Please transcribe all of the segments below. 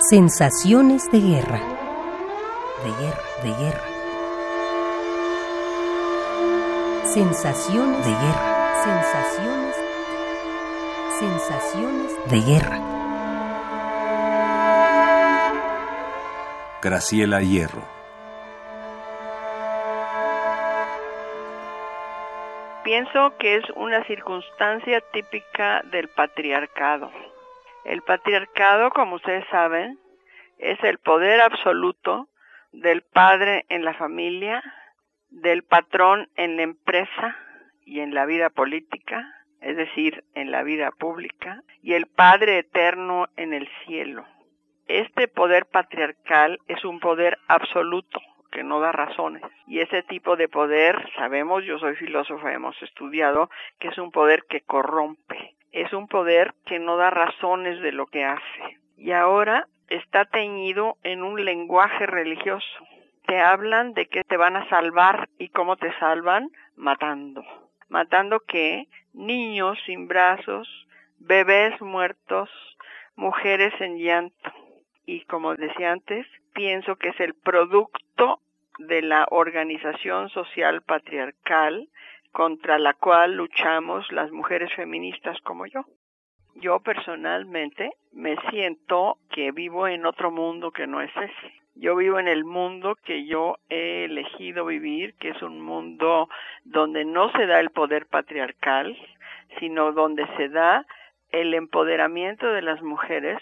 Sensaciones de guerra. De guerra, de guerra. Sensaciones de guerra. Sensaciones. Sensaciones de guerra. Graciela Hierro. Pienso que es una circunstancia típica del patriarcado. El patriarcado, como ustedes saben, es el poder absoluto del padre en la familia, del patrón en la empresa y en la vida política, es decir, en la vida pública, y el Padre eterno en el cielo. Este poder patriarcal es un poder absoluto que no da razones. Y ese tipo de poder, sabemos, yo soy filósofa, hemos estudiado, que es un poder que corrompe, es un poder que no da razones de lo que hace. Y ahora está teñido en un lenguaje religioso. Te hablan de que te van a salvar y cómo te salvan matando. Matando que niños sin brazos, bebés muertos, mujeres en llanto. Y como decía antes, pienso que es el producto de la organización social patriarcal contra la cual luchamos las mujeres feministas como yo. Yo personalmente me siento que vivo en otro mundo que no es ese. Yo vivo en el mundo que yo he elegido vivir, que es un mundo donde no se da el poder patriarcal, sino donde se da el empoderamiento de las mujeres.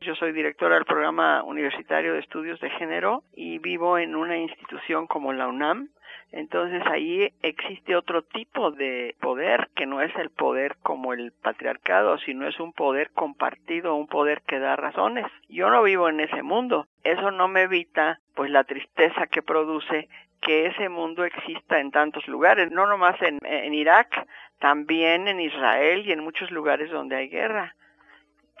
Yo soy directora del programa universitario de estudios de género y vivo en una institución como la UNAM, entonces ahí existe otro tipo de poder que no es el poder como el patriarcado, sino es un poder compartido, un poder que da razones. Yo no vivo en ese mundo. Eso no me evita pues la tristeza que produce que ese mundo exista en tantos lugares, no nomás en, en Irak, también en Israel y en muchos lugares donde hay guerra.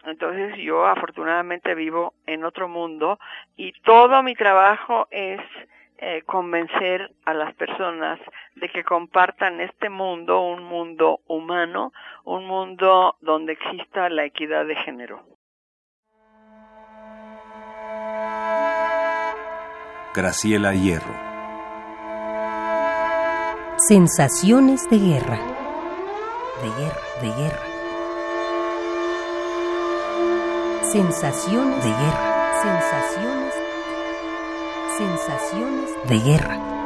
Entonces yo afortunadamente vivo en otro mundo y todo mi trabajo es eh, convencer a las personas de que compartan este mundo, un mundo humano, un mundo donde exista la equidad de género. Graciela Hierro. Sensaciones de guerra. De guerra, de guerra. Sensaciones de guerra. Sensaciones sensaciones de guerra.